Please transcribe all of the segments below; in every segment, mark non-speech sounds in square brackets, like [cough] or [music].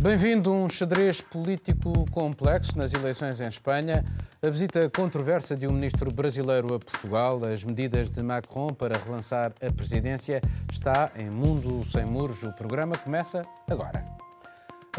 Bem-vindo a um xadrez político complexo nas eleições em Espanha. A visita controversa de um ministro brasileiro a Portugal, as medidas de Macron para relançar a presidência, está em Mundo Sem Muros. O programa começa agora.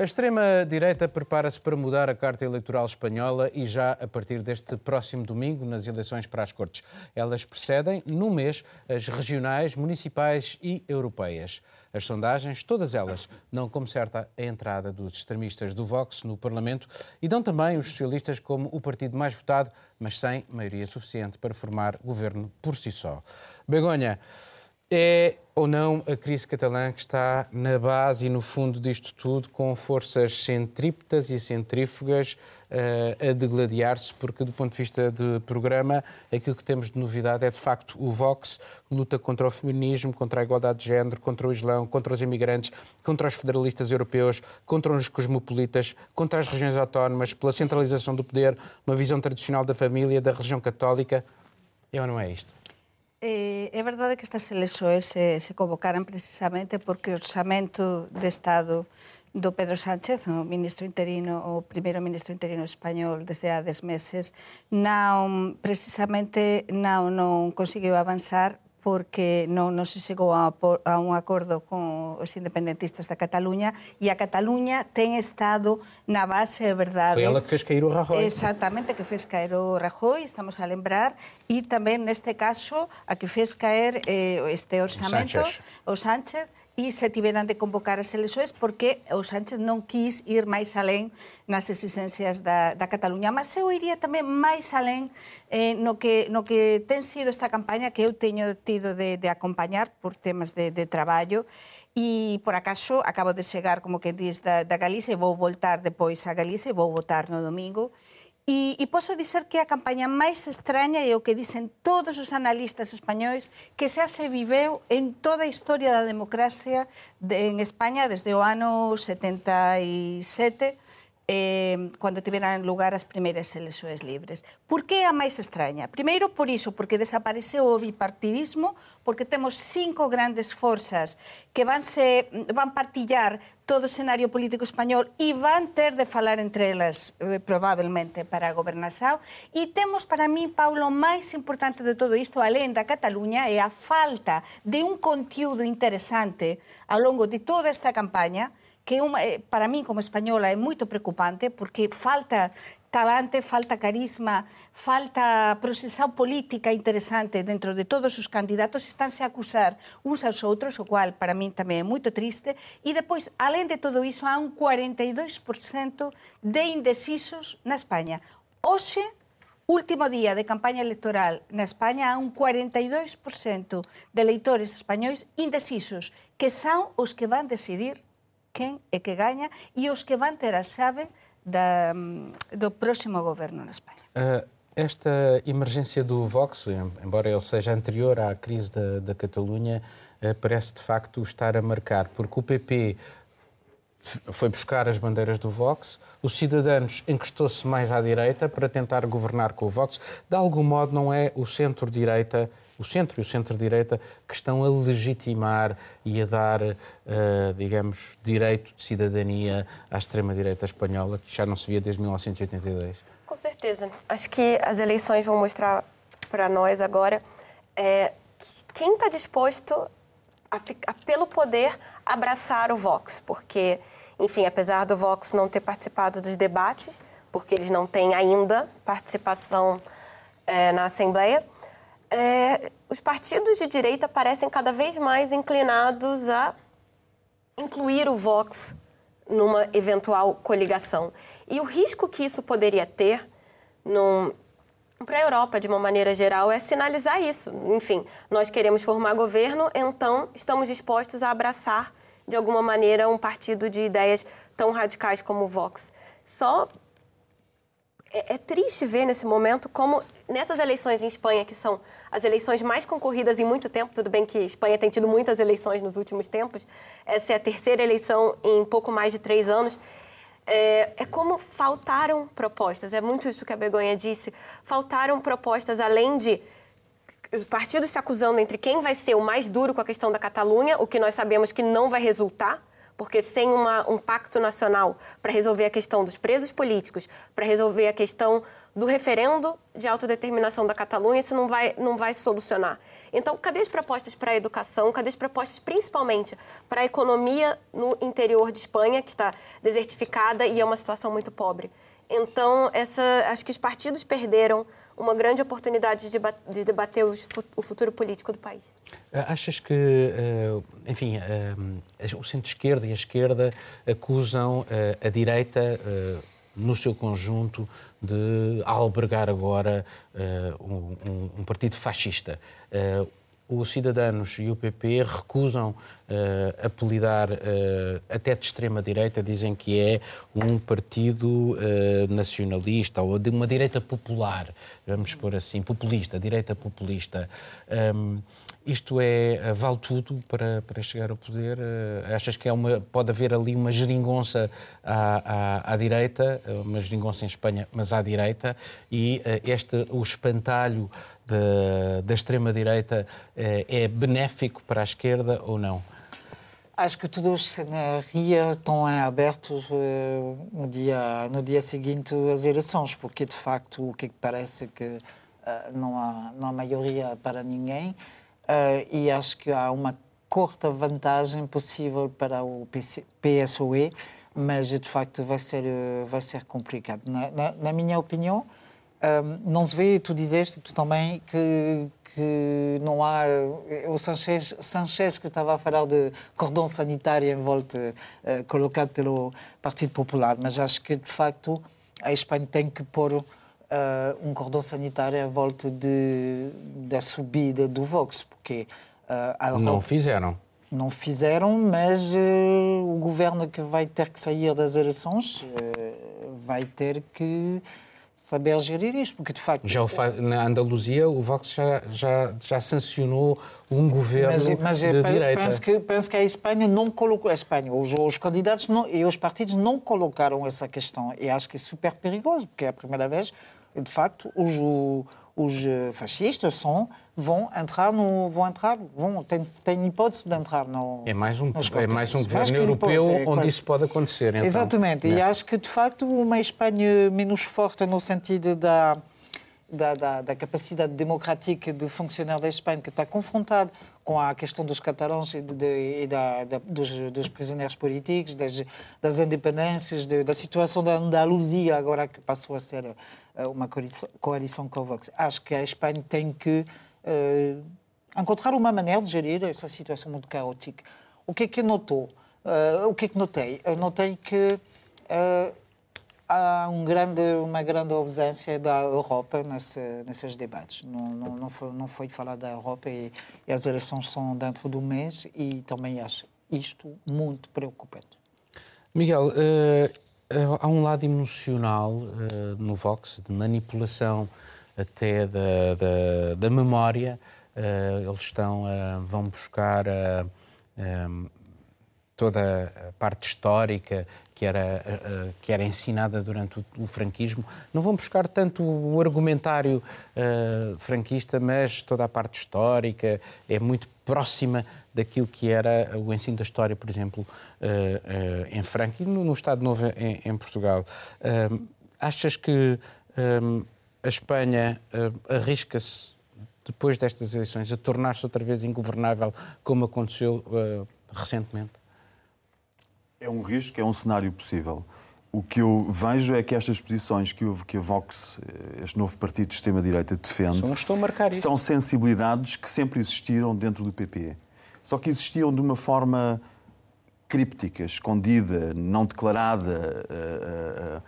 A extrema-direita prepara-se para mudar a carta eleitoral espanhola e já a partir deste próximo domingo, nas eleições para as Cortes. Elas precedem, no mês, as regionais, municipais e europeias. As sondagens, todas elas, dão como certa a entrada dos extremistas do Vox no Parlamento e dão também os socialistas como o partido mais votado, mas sem maioria suficiente para formar governo por si só. Begonha, é ou não a crise catalã que está na base e no fundo disto tudo, com forças centrípetas e centrífugas uh, a degladiar-se, porque do ponto de vista de programa, aquilo que temos de novidade é de facto o Vox, luta contra o feminismo, contra a igualdade de género, contra o Islão, contra os imigrantes, contra os federalistas europeus, contra os cosmopolitas, contra as regiões autónomas, pela centralização do poder, uma visão tradicional da família, da religião católica. É ou não é isto? Eh, é verdade que estas eleições se, se convocaran precisamente porque o orçamento de Estado do Pedro Sánchez, o ministro interino, o primeiro ministro interino español desde há 10 meses, non, precisamente non, non conseguiu avanzar porque non, non se chegou a, a un acordo con os independentistas da Cataluña e a Cataluña ten estado na base, é verdade... Foi ela que fez cair o Rajoy. Exactamente, que fez caer o Rajoy, estamos a lembrar, e tamén neste caso a que fez caer eh, este orçamento, Sánchez. o Sánchez, e se tiveran de convocar as elexoes porque o Sánchez non quis ir máis alén nas exigencias da, da Cataluña. Mas eu iría tamén máis alén eh, no, que, no que ten sido esta campaña que eu teño tido de, de acompañar por temas de, de traballo e por acaso acabo de chegar, como que diz, da, da Galicia e vou voltar depois a Galicia e vou votar no domingo E, e posso dizer que a campaña máis extraña e o que dicen todos os analistas españois que xa se viveu en toda a historia da democracia de, en España desde o ano 77 eh, cando tiveran lugar as primeiras eleições libres. Por que a máis extraña? Primeiro, por iso, porque desapareceu o bipartidismo, porque temos cinco grandes forzas que van, se, van partillar todo o escenario político español e van ter de falar entre elas, eh, probablemente, para a gobernação. E temos, para mí, Paulo, o máis importante de todo isto, além da Cataluña, é a falta de un conteúdo interesante ao longo de toda esta campaña, que uma, eh, para mí como española é moito preocupante porque falta talante, falta carisma, falta procesão política interesante dentro de todos os candidatos, estánse a acusar uns aos outros, o cual para min tamén é moito triste, e depois, além de todo iso, há un 42% de indecisos na España. Oxe, último día de campaña electoral na España, há un 42% de eleitores españois indecisos, que son os que van decidir quen é que gaña e os que van ter a chave da, do próximo governo na Espanha. Uh, esta emergência do Vox, embora ele seja anterior à crise da, da Catalunha, uh, parece de facto estar a marcar, porque o PP foi buscar as bandeiras do Vox, os cidadãos encostou-se mais à direita para tentar governar com o Vox. De algum modo, não é o centro-direita o centro e o centro-direita que estão a legitimar e a dar, uh, digamos, direito de cidadania à extrema-direita espanhola, que já não se via desde 1982. Com certeza. Acho que as eleições vão mostrar para nós agora é, quem está disposto a, pelo poder, abraçar o Vox, porque, enfim, apesar do Vox não ter participado dos debates, porque eles não têm ainda participação é, na Assembleia, é, os partidos de direita parecem cada vez mais inclinados a incluir o Vox numa eventual coligação. E o risco que isso poderia ter para a Europa, de uma maneira geral, é sinalizar isso. Enfim, nós queremos formar governo, então estamos dispostos a abraçar, de alguma maneira, um partido de ideias tão radicais como o Vox. Só é, é, triste ver nesse momento como nessas eleições em Espanha, que são as eleições mais concorridas em muito tempo, tudo bem que Espanha tem tido muitas eleições nos últimos tempos, essa é a terceira eleição em pouco mais de três anos, é, é como faltaram propostas, é muito isso que a Begonha disse, faltaram propostas além de os partidos se acusando entre quem vai ser o mais duro com a questão da Catalunha, o que nós sabemos que não vai resultar, porque sem uma, um pacto nacional para resolver a questão dos presos políticos, para resolver a questão do referendo de autodeterminação da Catalunha, isso não vai, não vai solucionar. Então, cadê as propostas para a educação? Cadê as propostas, principalmente, para a economia no interior de Espanha, que está desertificada e é uma situação muito pobre? Então, essa, acho que os partidos perderam uma grande oportunidade de debater o futuro político do país. Eh, achas que, eh, enfim, eh, o centro-esquerda e a esquerda acusam a direita, no seu conjunto, de albergar agora um, um partido fascista? os Cidadanos e o PP recusam uh, apelidar uh, até de extrema-direita, dizem que é um partido uh, nacionalista ou de uma direita popular, vamos pôr assim, populista, direita populista. Um, isto é, vale tudo para, para chegar ao poder? Achas que é uma, pode haver ali uma geringonça à, à, à direita, uma geringonça em Espanha, mas à direita, e este, o espantalho da, da extrema-direita é, é benéfico para a esquerda ou não? Acho que todos os cenários estão abertos no, dia, no dia seguinte às eleições, porque de facto o que parece que uh, não, há, não há maioria para ninguém e acho que há uma curta vantagem possível para o PSOE, mas de facto vai ser, vai ser complicado. Na, na, na minha opinião, um, não se vê, tu dizeste, tu também, que, que não há. O Sanchez, Sanchez que estava a falar de cordão sanitário em volta, uh, colocado pelo Partido Popular, mas acho que, de facto, a Espanha tem que pôr uh, um cordão sanitário à volta de, da subida do Vox, porque. Uh, não fizeram. Não fizeram, mas o governo que vai ter que sair das eleições vai ter que saber gerir isto, porque de facto... Já faz, na Andaluzia o Vox já, já, já sancionou um governo mas, mas de penso, direita. Penso que, penso que a Espanha não colocou... A Espanha, os, os candidatos não, e os partidos não colocaram essa questão. E acho que é super perigoso, porque é a primeira vez, de facto, os, os fascistas são vão entrar no vão entrar vão tem, tem hipótese de entrar no é mais um é mais um governo europeu hipótese, é onde quase... isso pode acontecer então, exatamente e acho que de facto uma Espanha menos forte no sentido da da, da, da, capacidade democrática de funcionar da Espanha, que está confrontado com a questão dos catalães e, de, e da, da, dos, dos, prisioneiros políticos, das, das independências, de, da situação da Andaluzia, agora que passou a ser eh, uma coalição, coalição com o Vox. Acho que a Espanha tem que uh, encontrar uma maneira de gerir essa situação muito caótica. O que é que notou? Uh, o que é que notei? Eu notei que uh, há um grande, uma grande ausência da Europa nesse, nesses debates. Não, não, não, foi, não foi falar da Europa e, e, as eleições são dentro do mês e também acho isto muito preocupante. Miguel, uh, há um lado emocional no Vox, de manipulação até da, da, da memória. Uh, eles estão, vão buscar toda a parte histórica que era, que era ensinada durante o, o franquismo. Não vão buscar tanto o argumentário franquista, mas toda a parte histórica é muito próxima daquilo que era o ensino da história, por exemplo, em Franco e no, no, Estado Novo em, em Portugal. achas que a Espanha arrisca-se, depois destas eleições, a tornar-se outra vez ingovernável, como aconteceu recentemente? É um risco, é um cenário possível. O que eu vejo é que estas posições que, que a Vox, eh, este novo partido de extrema-direita, defende, estou a marcar são sensibilidades que sempre existiram dentro do PP. Só que existiam de uma forma críptica, escondida, não declarada, uh, uh,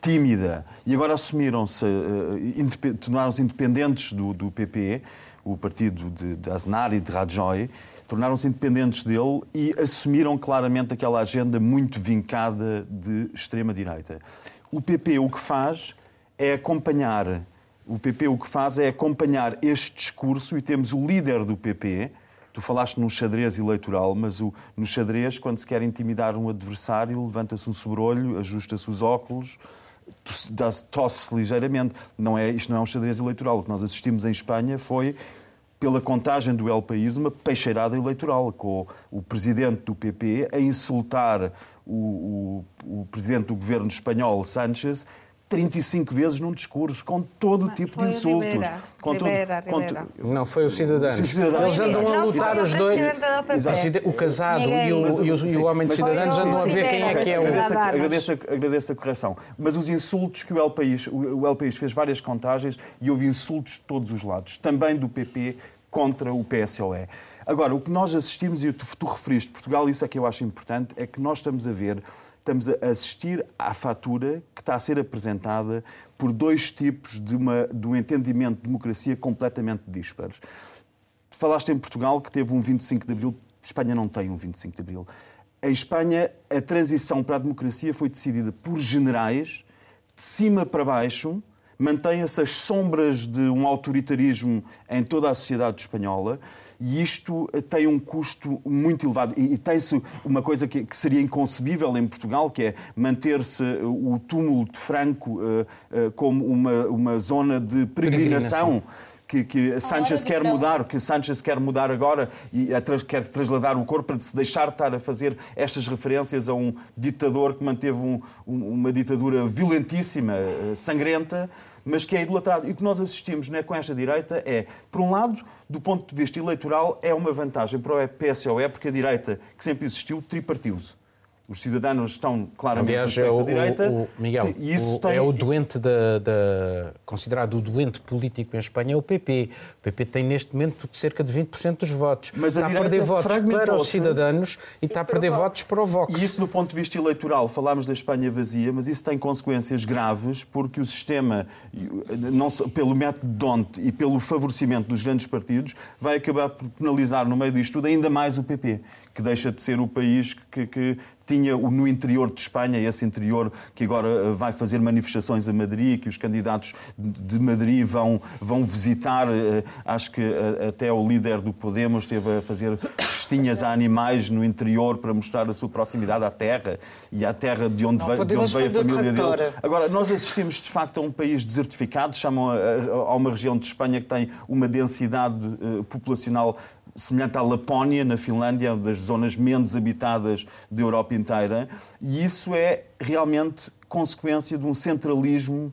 tímida, e agora assumiram-se, uh, tornaram-se independentes do, do, PP, o partido de, de Aznar e de Rajoy, tornaram-se independentes dele e assumiram claramente aquela agenda muito vincada de extrema-direita. O PP o que faz é acompanhar, o PP o que faz é acompanhar este discurso e temos o líder do PP, Tu falaste num xadrez eleitoral, mas o, no xadrez, quando se quer intimidar um adversário, levanta-se um sobrolho, ajusta-se os óculos, tosse-se ligeiramente. Não é, isto não é um xadrez eleitoral. O que nós assistimos em Espanha foi pela contagem do El País, uma peixeirada eleitoral, com o presidente do PP a insultar o, o, o presidente do governo espanhol, Sánchez, 35 vezes num discurso, com todo o tipo de insultos. Rivera, com Rivera, com Rivera. Não, foi o Cidadanos. Eles andam a lutar os dois. O casado e o, e o, e o homem de Mas- o andam a ver quem é que é o. agradeço, agradeço, a- agradeço a correção. Mas os insultos que o El País, o o El País fez várias contagens e houve insultos de todos os lados, também do PP contra o PSOE. Agora, o que nós assistimos, e tu, tu referiste Portugal, isso é que eu acho importante, é que nós estamos a ver, estamos a assistir à fatura que está a ser apresentada por dois tipos de, uma, de um entendimento de democracia completamente dispares. Falaste em Portugal que teve um 25 de Abril. Espanha não tem um 25 de Abril. Em Espanha, a transição para a democracia foi decidida por generais, de cima para baixo, mantém-se as sombras de um autoritarismo em toda a sociedade espanhola e isto eh, tem um custo muito elevado. E, e tem-se uma coisa que, que seria inconcebível em Portugal, que é manter-se o túmulo de Franco eh, eh, como uma, uma zona de peregrinação que, que Sánchez de quer mudar, que Sánchez quer mudar agora e quer trasladar o corpo para se deixar de estar a fazer estas referências a um ditador que manteve um- um- uma ditadura violentíssima, eh, sangrenta, mas que é idolatrado. E o que nós assistimos né, com esta direita é, por um lado, do ponto de vista eleitoral, é uma vantagem para o PSOE, porque a direita, que sempre existiu, tripartiu-se. Os cidadãos estão claramente Aliás, no é o, direita. o- o- Miguel, e isso o- tem- é o doente da, da- considerado o doente político em Espanha é o PP. O PP tem neste momento cerca de 20% dos votos. Mas a está a direita perder votos para os cidadãos e está a perder votos para o Vox. E isso, do ponto de vista eleitoral, falámos da Espanha vazia, mas isso tem consequências graves, porque o sistema, não pelo método Donte e pelo favorecimento dos grandes partidos, vai acabar por penalizar no meio disto tudo ainda mais o PP, que deixa de ser o país que, que tinha o- no interior de Espanha, esse interior que agora eh, vai fazer manifestações a Madrid, que os candidatos de de Madrid vão, vão visitar. eh, Acho que eh, até o líder do Podemos esteve a fazer festinhas a animais no interior para mostrar a sua proximidade à terra e à terra de onde Não, veio, de onde veio a família dele. trator. Agora, nós assistimos de facto a um país desertificado, chamam a, a- a uma região de Espanha que tem uma densidade populacional semelhante à Lapónia, na Finlândia, das zonas menos habitadas da Europa inteira, e isso é realmente consequência de um centralismo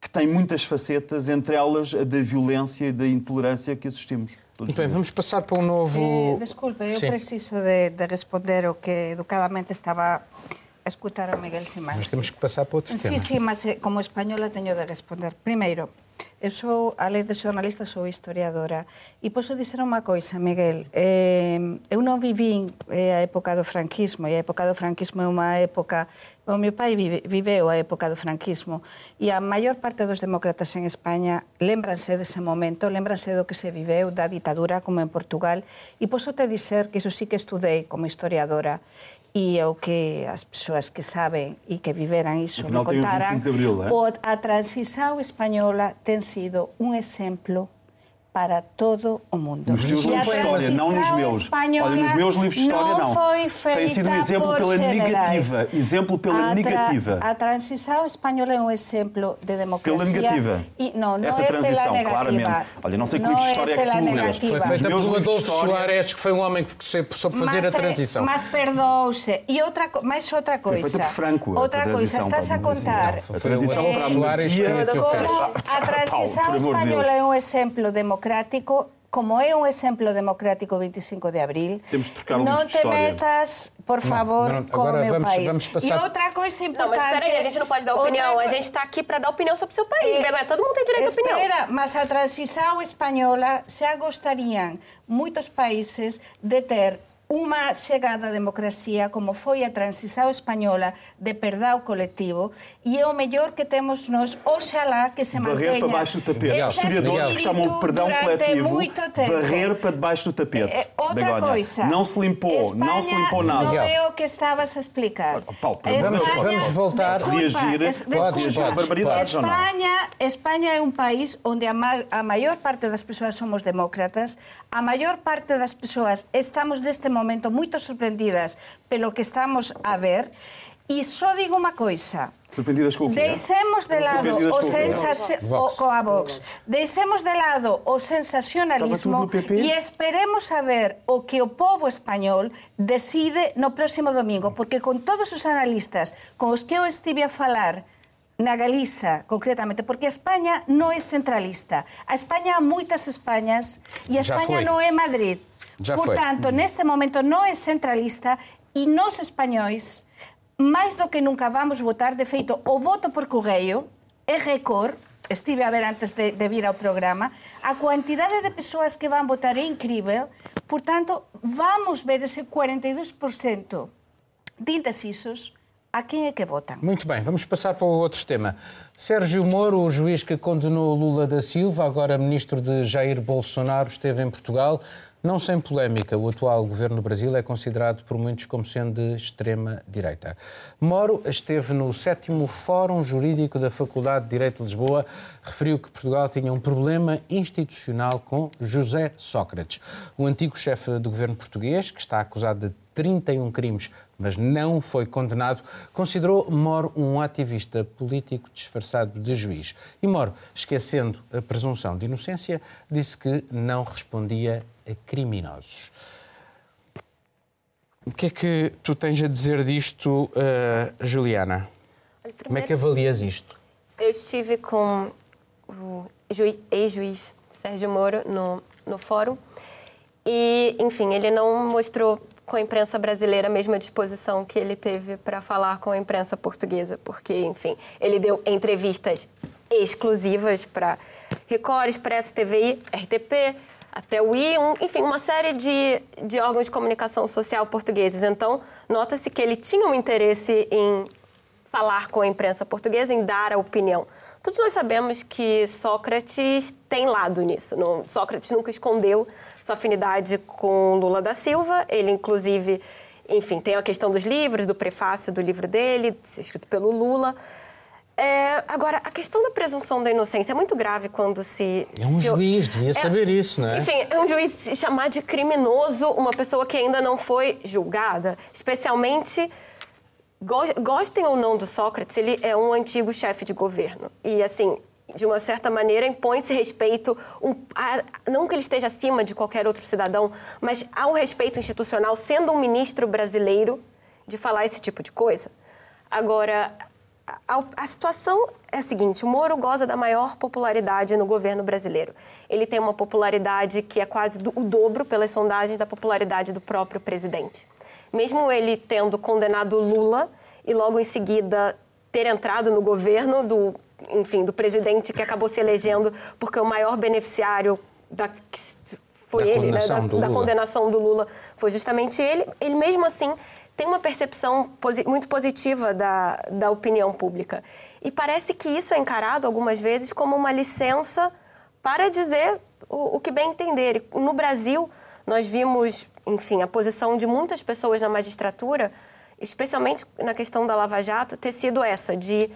que tem muitas facetas, entre elas a da violência e da intolerância que assistimos. Muito bem, vamos passar para um novo. Eh, desculpe, eu Sim. preciso de, de responder o que educadamente estaba a escutar a Miguel Mas Simás. temos que passar para outros Sí, temas. sí, mas eh, como española teño de responder. Primeiro, Eu sou, além de xornalista, sou historiadora. E posso dizer unha coisa, Miguel. Eh, eu non vivín eh, a época do franquismo, e a época do franquismo é unha época... O meu pai vive, viveu a época do franquismo. E a maior parte dos demócratas en España lembranse dese momento, lembranse do que se viveu, da ditadura, como en Portugal. E posso te dizer que iso sí que estudei como historiadora. E é o que as persoas que saben e que viveran iso Afinal, me tem o contaran 25 de Abril, é? a transição española ten sido un exemplo para todo o mundo. Nos teus livros de história, não nos meus. Olha, nos meus livros de história, não. foi Tem sido um exemplo pela generais. negativa. Exemplo pela A negativa. A transição espanhola é um exemplo de democracia. Pela negativa. E, não, não Essa é transição, pela negativa. claramente. Olha, não sei que Não livro de é história é que tu negativa. Foi feita pelo Adolfo Soares, que foi um homem que soube fazer mas, a eh, transição. Mas perdouse. E outra, mais outra coisa. feita por Franco, Outra coisa, estás a contar. Foi A transição para a monarquia- a [laughs] transição Deus. é un exemplo democrático, como é un exemplo democrático o 25 de abril, Temos de trocar o non livro de te metas, por favor, não, com o meu vamos- país. vamos passar- E outra coisa Não, importante... mas peraí, a gente não pode dar outra opinião. A co- gente está aqui para dar opinião sobre o seu país. Begoña, todo mundo tem direito à opinião. Espera, mas a transição espanhola xa gostarían muitos países de ter unha chegada á democracia como foi a transição espanhola de perdão colectivo e é o mellor que temos nós, oxalá que se Varrer mantenha para baixo do tapete. historiadores que chamam de perdão coletivo, varrer para debaixo do tapete. É, outra Begonha. coisa. Não se limpou, não se Espanha limpou nada. Não é o que estavas a explicar. Paulo, Deus, vamos voltar. Desculpa, Reagir, pode desculpa. reagir a barbaridades ou não? Espanha, Espanha é um país onde a, ma a maior parte das pessoas somos demócratas, a maior parte das pessoas estamos neste momento momento moito sorprendidas pelo que estamos a ver. E só digo unha coisa, Sorprendidos con Deixemos de lado o, sensaci... o coa Vox. Deixemos de lado o sensacionalismo e esperemos a ver o que o povo español decide no próximo domingo, porque con todos os analistas con os que eu estive a falar na Galiza, concretamente, porque a España non é centralista. A España há moitas Españas e a España non é Madrid. Já Por foi. neste momento non é centralista e nós españóis máis do que nunca vamos votar, de feito, o voto por correio é récord, estive a ver antes de, de vir ao programa, a quantidade de persoas que van votar é incrível, por tanto, vamos ver ese 42% de indecisos a quem é que votam. Muito bem, vamos passar para o outro tema. Sérgio Moro, o juiz que condenou Lula da Silva, agora ministro de Jair Bolsonaro, esteve em Portugal. Não sem polémica, o atual governo do Brasil é considerado por muitos como sendo de extrema-direita. Moro esteve no sétimo Fórum Jurídico da Faculdade de Direito de Lisboa, referiu que Portugal tinha um problema institucional com José Sócrates, o antigo chefe do governo português, que está acusado de 31 crimes, mas não foi condenado, considerou Moro um ativista político disfarçado de juiz. E Moro, esquecendo a presunção de inocência, disse que não respondia a criminosos. O que é que tu tens a dizer disto, eh, Juliana? Olha, Como é que avalias isto? Eu estive com o juiz- ex-juiz Sérgio Moro no, no fórum e, enfim, ele não mostrou com a imprensa brasileira a mesma disposição que ele teve para falar com a imprensa portuguesa, porque, enfim, ele deu entrevistas exclusivas para Record, Expresso, TVI, RTP, até o I, um- enfim, uma série de, de órgãos de comunicação social portugueses. Então, nota-se que ele tinha um interesse em falar com a imprensa portuguesa, em dar a opinião. Todos nós sabemos que Sócrates tem lado nisso. Não- Sócrates nunca escondeu sua afinidade com Lula da Silva. Ele, inclusive, enfim, tem a questão dos livros, do prefácio do livro dele, escrito pelo Lula. É, agora, a questão da presunção da inocência é muito grave quando se... É um se- juiz, devia saber isso, não é? Enfim, é um juiz se chamar de criminoso uma pessoa que ainda não foi julgada, especialmente Gos- Gostem ou não do Sócrates, ele é um antigo chefe de governo. E, assim, de uma certa maneira, impõe-se respeito, um- a- não que ele esteja acima de qualquer outro cidadão, mas há um respeito institucional, sendo um ministro brasileiro, de falar esse tipo de coisa. Agora, a, a situação é a seguinte: o Moro goza da maior popularidade no governo brasileiro. Ele tem uma popularidade que é quase do- o dobro, pelas sondagens, da popularidade do próprio presidente mesmo ele tendo condenado Lula e logo em seguida ter entrado no governo do, enfim, do presidente que acabou se elegendo porque o maior beneficiário da foi Da ele, né, da, da condenação do Lula foi justamente ele. Ele mesmo assim tem uma percepção posi- muito positiva da, da opinião pública e parece que isso é encarado algumas vezes como uma licença para dizer o, o que bem entender. No Brasil nós vimos, enfim, a posição de muitas pessoas na magistratura, especialmente na questão da Lava Jato, ter sido essa, de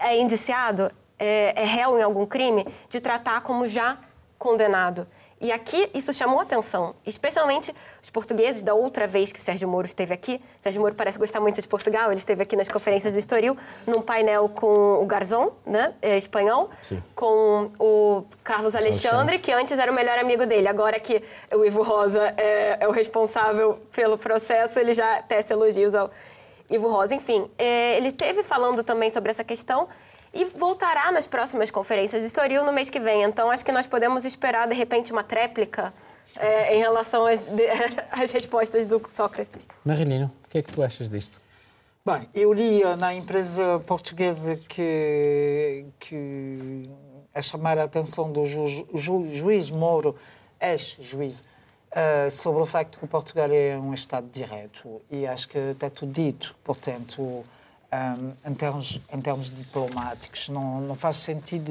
é indiciado, é, é réu em algum crime, de tratar como já condenado. E aqui isso chamou atenção, especialmente os portugueses, da outra vez que o Sérgio Moro esteve aqui. O Sérgio Moro parece gostar muito de Portugal, ele esteve aqui nas conferências do Estoril, num painel com o Garzón, né, é, espanhol, Sim. com o Carlos Alexandre, que antes era o melhor amigo dele. Agora que o Ivo Rosa é, é o responsável pelo processo, ele já tece elogios ao Ivo Rosa. Enfim, é, ele teve falando também sobre essa questão e voltará nas próximas conferências do Estoril no mês que vem. Então, acho que nós podemos esperar, de repente, uma tréplica é, em relação às, de- [laughs] às respostas do Sócrates. Marilino, o que é que tu achas disto? Bem, eu li eh, na empresa portuguesa que, que a chamar a atenção do ju, ju, juiz Moro, ex-juiz, eh, sobre o facto que Portugal é um Estado de Direito e acho que está tudo dito. Portanto, ehm, em, termos, em termos diplomáticos, não, não faz sentido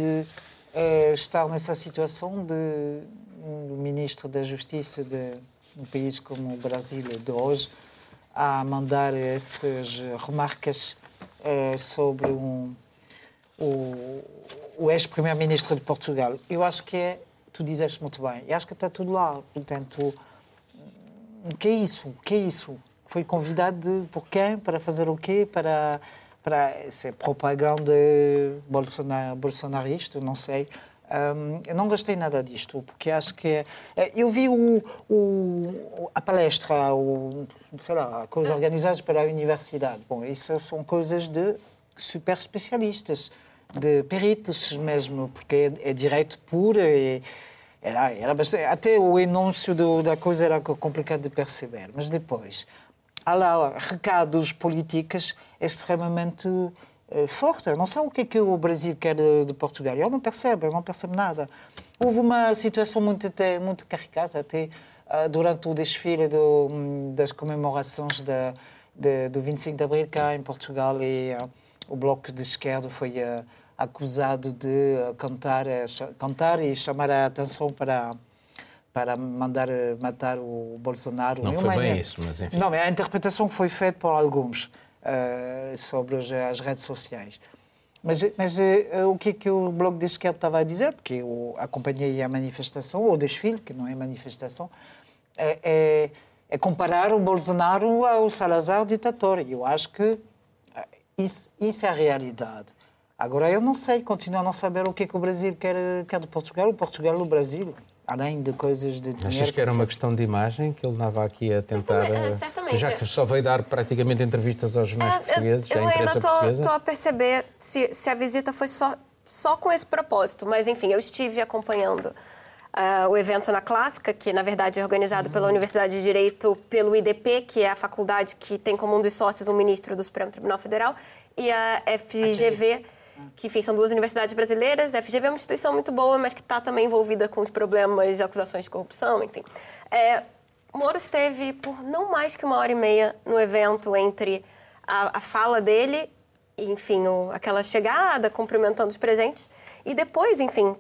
eh, estar nessa situação de um ministro da Justiça de um país como o Brasil de hoje a mandar essas remarcas eh, sobre um, o, o ex-primeiro-ministro de Portugal. Eu acho que é, tu dizeste muito bem, eu acho que está tudo lá. Portanto, o que é isso? O que é isso? Foi convidado de, por quem? Para fazer o quê? Para, para ser propaganda bolsonar, bolsonarista, não sei. Um, eu não gostei nada disto, porque acho que. É, eu vi o, o, a palestra, o, sei lá, coisas organizadas pela universidade. Bom, isso são coisas de super especialistas, de peritos mesmo, porque é, é direito puro e. Era, era bastante, até o enúncio do, da coisa era complicado de perceber, mas depois há lá recados políticos extremamente uh, fortes. Eu não sei o que é que o Brasil quer de, de Portugal. Eu não percebo, eu não percebo nada. Houve uma situação muito, até, muito caricata até uh, durante o desfile do, das comemorações de, do 25 de Abril cá em Portugal e uh, o Bloco de Esquerda foi acusado de cantar, cantar e chamar a atenção para para mandar eh, matar o Bolsonaro. Não foi bem isso, mas enfim. Não, a interpretação foi feita por alguns uh, sobre as redes sociais. Mas, mas uh, o que é que o Bloco de Esquerda estava a dizer? Porque eu acompanhei a manifestação, ou desfile, que não é manifestação, é, é, é comparar o Bolsonaro ao Salazar ditador. E eu acho que isso, isso é a realidade. Agora, eu não sei, continuo a não saber o que é que o Brasil quer, quer do Portugal, o Portugal o Brasil além de coisas de dinheiro... Achas que era uma questão de imagem que ele andava aqui a tentar... Certamente, eh, certamente. Já que só veio dar praticamente entrevistas aos jornais é, portugueses, eu, eu à imprensa portuguesa... estou a perceber se, se a visita foi só, só com esse propósito, mas enfim, eu estive acompanhando uh, o evento na Clássica, que na verdade é organizado pela uhum. Universidade de Direito, pelo IDP, que é a faculdade que tem como um dos sócios o ministro do Supremo Tribunal Federal, e a FGV que enfim, são duas universidades brasileiras. A FGV é uma instituição muito boa, mas que está também envolvida com os problemas de acusações de corrupção, enfim. É, Moro esteve por não mais que uma hora e meia no evento entre a, a fala dele, enfim, o, aquela chegada, cumprimentando os presentes, e depois, enfim,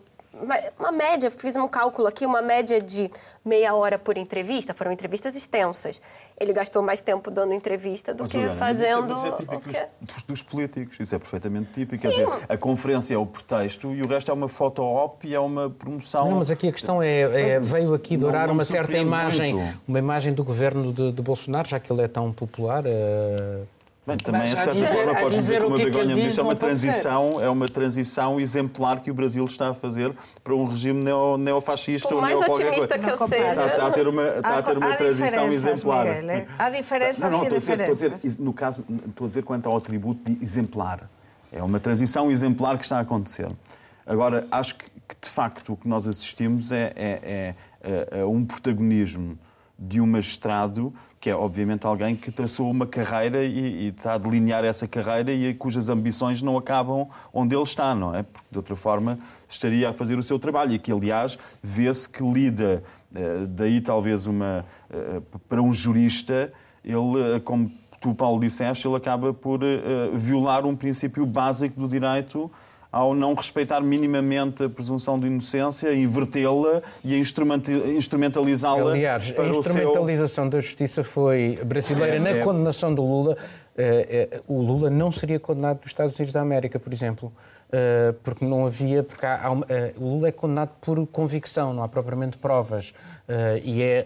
uma média, fiz um cálculo aqui, uma média de meia hora por entrevista, foram entrevistas extensas. Ele gastou mais tempo dando entrevista do oh, que Juliana, fazendo. Isso é, isso é típico dos, dos, políticos, isso é perfeitamente típico. Sim. Quer dizer, a conferência é o pretexto e o resto é uma foto-op e é uma promoção. Não, mas aqui a questão é, é veio aqui dourar uma certa imagem, muito. uma imagem do governo de, de, Bolsonaro, já que ele é tão popular. Uh Bem, também, Mas, de certa dizer, forma, podes dizer, como a Begonha me disse, é uma, transição, é uma transição exemplar que o Brasil está a fazer para um regime neo, neofascista ou neo qualquer coisa. Que eu sei. Está, está, a ter uma, está a ter uma transição exemplar. Miguel, é? Há diferenças não, não, estou a, dizer, estou a dizer, no caso, estou a dizer quanto ao atributo de exemplar. É uma transição exemplar que está a acontecer. Agora, acho que, que de facto o que nós assistimos é, é, é, é, é um protagonismo de um magistrado que é obviamente alguém que traçou uma carreira e, e, está a delinear essa carreira e cujas ambições não acabam onde ele está, não é? Porque de outra forma estaria a fazer o seu trabalho e que, aliás, vê-se que lida, eh, daí talvez uma. Eh, para um jurista, ele, eh, como tu, Paulo, disseste, ele acaba por violar um princípio básico do direito ao não respeitar minimamente a presunção de inocência, invertê-la e instrumentalizá-la. Aliás, a instrumentalização seu... da justiça foi brasileira é, na é... condenação do Lula. Uh, uh, o Lula não seria condenado nos Estados Unidos da América, por exemplo. Uh, porque não havia, porque há, há, o Lula é condenado por convicção, não há propriamente provas. e é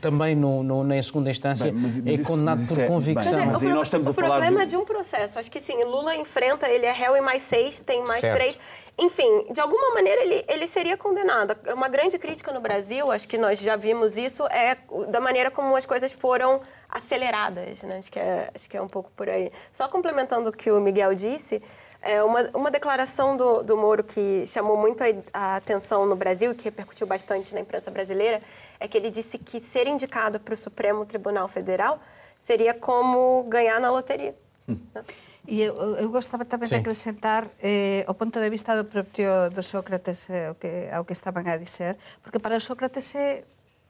também no, no, na segunda instância bem, mas, mas é condenado isso, por é, convicção. Bem, mas, é, mas nós estamos o, a falar problema do... de um processo. Acho que sim, Lula enfrenta, ele é réu em mais seis, tem mais certo. três. Enfim, de alguma maneira ele, ele seria condenado. Uma grande crítica no Brasil, acho que nós já vimos isso, é da maneira como as coisas foram aceleradas. Né? Acho, que é, acho que é um pouco por aí. Só complementando o que o Miguel disse, é uma, uma declaração do, do Moro que chamou muito a, a atenção no Brasil e que repercutiu bastante na imprensa brasileira é que ele disse que ser indicado para o Supremo Tribunal Federal seria como ganhar na loteria. Hum. Né? E eu, eu gostava também Sim. de acrescentar eh, o ponto de vista do próprio do Sócrates eh, ao, que, ao que estaban a dizer, porque para o Sócrates é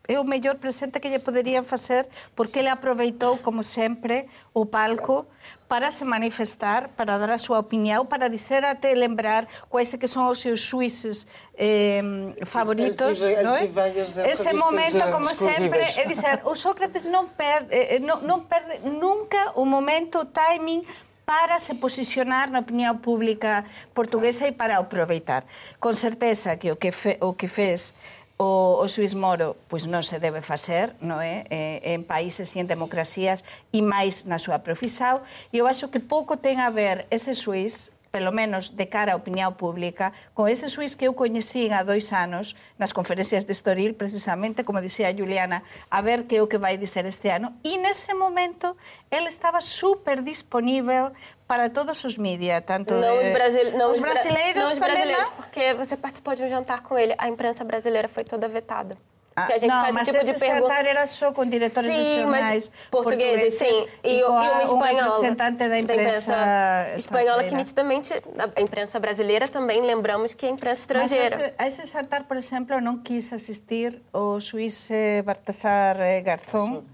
é o mellor presente que lle poderían facer porque ele aproveitou, como sempre, o palco para se manifestar, para dar a súa opinión, para dizer até lembrar quais que son os seus suíces eh, favoritos. Ele tive, ele Ese momento, como sempre, é dizer, o Sócrates non perde, eh, non, non perde nunca o momento, o timing para se posicionar na opinión pública portuguesa e para aproveitar. Con certeza que o que, fe, o que fez o, o Suís Moro pois non se debe facer, non é? En países e en democracias e máis na súa profisao. E eu acho que pouco ten a ver ese Suís pelo menos de cara á opinión pública, con ese suís que eu coñecín há dois anos nas conferencias de Estoril, precisamente, como dicía Juliana, a ver que é o que vai dizer este ano. E nese momento, ele estaba super disponível para todos os mídias, tanto não os, brasil... não os brasileiros, não os brasileiros, porque você participou de um jantar com ele, a imprensa brasileira foi toda vetada. Ah, que a gente não, faz mas tipo esse de pergunta. era só com diretores sim, de jornais portugueses, sim. E, e, e uma espanhola. Um representante da imprensa, da imprensa espanhola que nitidamente, a imprensa brasileira também, lembramos que é a imprensa estrangeira. Mas esse, a esse jantar, por exemplo, não quis assistir o suíço Baltasar Garzón,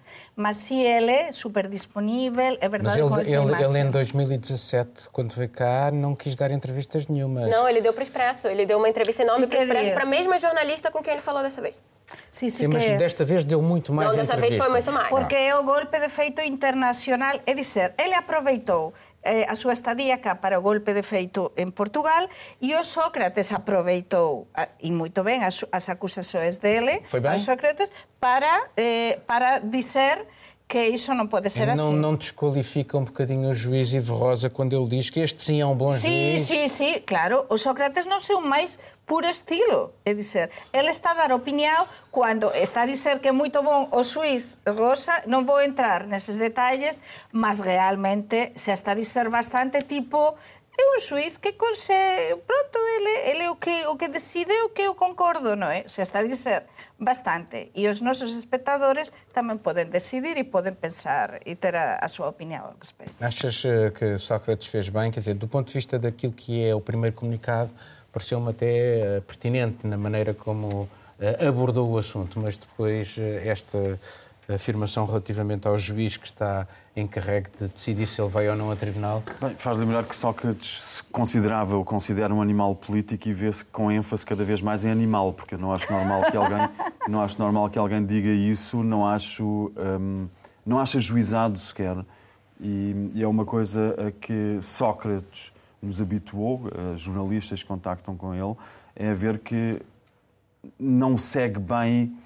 mas sim ele é super disponível, é verdade mas ele, ele, ele, em 2017, quando veio cá, não quis dar entrevistas nenhumas. Não, ele deu para o Expresso, ele deu uma entrevista enorme para o Expresso, para a mesma jornalista com quem ele falou dessa vez. Sim, sim, sim mas desta vez deu muito mais Não, dessa vez foi muito mais. Porque é o golpe de feito internacional, é dizer, ele aproveitou eh, a súa estadía cá para o golpe de feito en Portugal e o Sócrates aproveitou, e moito ben, as, as acusações dele, Foi ben? Sócrates, para, eh, para dizer que isso não pode ser não, assim. Não desqualifica um bocadinho o juiz Ivo Rosa quando ele diz que este sim é um bom sim, juiz? Sim, sim, sim, claro. O Sócrates não é o mais puro estilo. É dizer, ele está a dar opinião quando está a dizer que é muito bom o juiz Rosa, não vou entrar nesses detalhes, mas realmente se está a dizer bastante tipo é um juiz que consegue, pronto, ele, ele é o que, o que decide o que eu concordo, não é? Se está a dizer bastante. E os nosos espectadores também podem decidir e podem pensar e ter a, a sua opinião a respeito. Achas eh, que Sócrates fez bem? Quer dizer, do ponto de vista daquilo que é o primeiro comunicado, pareceu-me até eh, pertinente na maneira como eh, abordou o assunto, mas depois esta afirmação relativamente ao juiz que está encarregue de decidir se ele vai ou não a tribunal. Bem, faz lembrar que Sócrates se considerava ou considera um animal político e vê-se com ênfase cada vez mais em animal, porque eu não acho normal que alguém, [laughs] não acho normal que alguém diga isso, não acho, hum, não acho ajuizado sequer. E, e, é uma coisa a que Sócrates nos habituou, jornalistas que contactam com ele, é ver que não segue bem,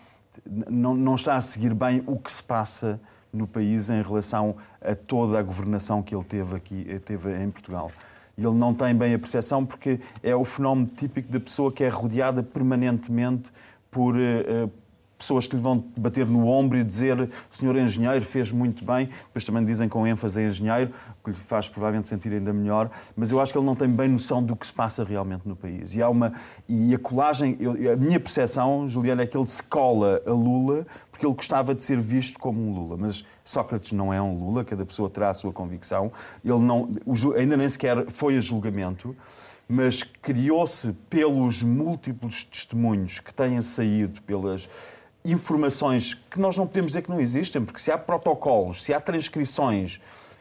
não, não está a seguir bem o que se passa no país em relação a toda a governação que ele teve aqui, eh, teve em Portugal. Ele não tem bem a percepção porque é o fenómeno típico da pessoa que é rodeada permanentemente por uh, pessoas que lhe vão bater no ombro e dizer senhor engenheiro fez muito bem, depois também dizem com ênfase em engenheiro, que lhe faz provavelmente sentir ainda melhor, mas eu acho que ele não tem bem noção do que se passa realmente no país. E há uma e a colagem, eu, a minha percepção, Juliana, é que ele se cola a Lula porque ele gostava de ser visto como um Lula, mas Sócrates não é um Lula, cada pessoa terá a sua convicção. Ele não, ainda nem sequer foi a julgamento mas criou-se pelos múltiplos testemunhos que têm saído, pelas informações que nós não podemos dizer que não existem, porque se há protocolos, se há transcrições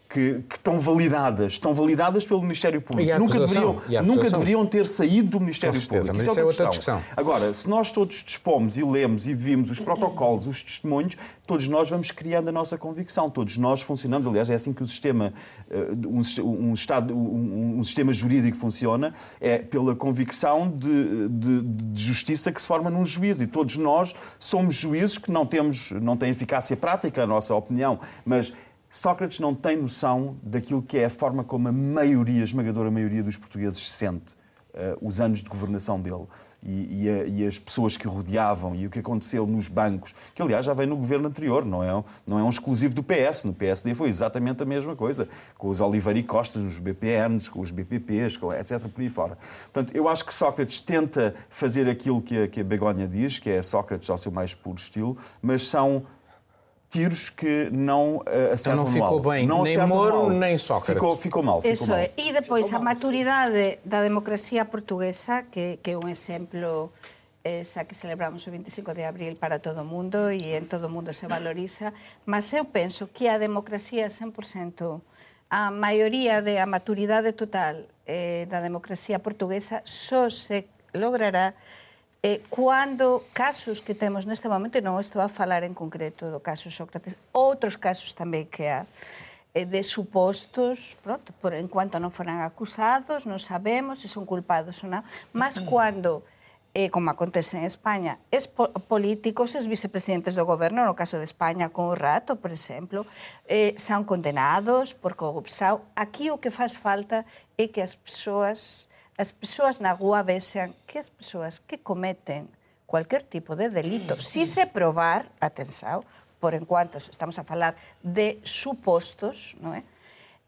que, que, estão validadas, estão validadas pelo Ministério Público. Nunca deveriam, nunca deveriam ter saído do Ministério Público. Isso é, é outra discussão. discussão. Agora, se nós todos dispomos e lemos e vimos os protocolos, os testemunhos, todos nós vamos criando a nossa convicção, todos nós funcionamos. Aliás, é assim que o sistema, eh, um, um, estado, um, um sistema jurídico funciona, é pela convicção de, de, de, justiça que se forma num juízo. E todos nós somos juízes que não temos, não têm eficácia prática, a nossa opinião, mas Sócrates não tem noção daquilo que é a forma como a maioria, a esmagadora maioria dos portugueses se sente uh, os anos de governação dele. E, e, a, e, as pessoas que o rodeavam e o que aconteceu nos bancos, que aliás já vem no governo anterior, não é, não é um exclusivo do PS. No PSD foi exatamente a mesma coisa, com os Oliveira e Costas, os BPNs, com os BPPs, com, etc. por aí fora. Portanto, eu acho que Sócrates tenta fazer aquilo que a, que a Begonha diz, que é Sócrates ao seu mais puro estilo, mas são tiros que não uh, acertam então não ficou alvo. bem, não nem Moro, nem Sócrates. Ficou, ficou mal. Ficou Isso mal. é. E depois a maturidade da democracia portuguesa, que, que é um exemplo esa que celebramos o 25 de abril para todo o mundo e en todo o mundo se valoriza, mas eu penso que a democracia 100%, a maioría de a maturidade total eh, da democracia portuguesa só se logrará eh, cuando casos que temos neste momento, non estou a falar en concreto do caso Sócrates, outros casos tamén que há, eh, de supostos, pronto, por enquanto non foran acusados, non sabemos se son culpados ou non, mas mm. cando eh, como acontece en España, es po políticos, es vicepresidentes do goberno, no caso de España con o Rato, por exemplo, eh, son condenados por corrupción. Aquí o que faz falta é que as persoas as persoas na rua vexan que as persoas que cometen cualquier tipo de delito, si se probar, atenção, por enquanto estamos a falar de supostos, não é?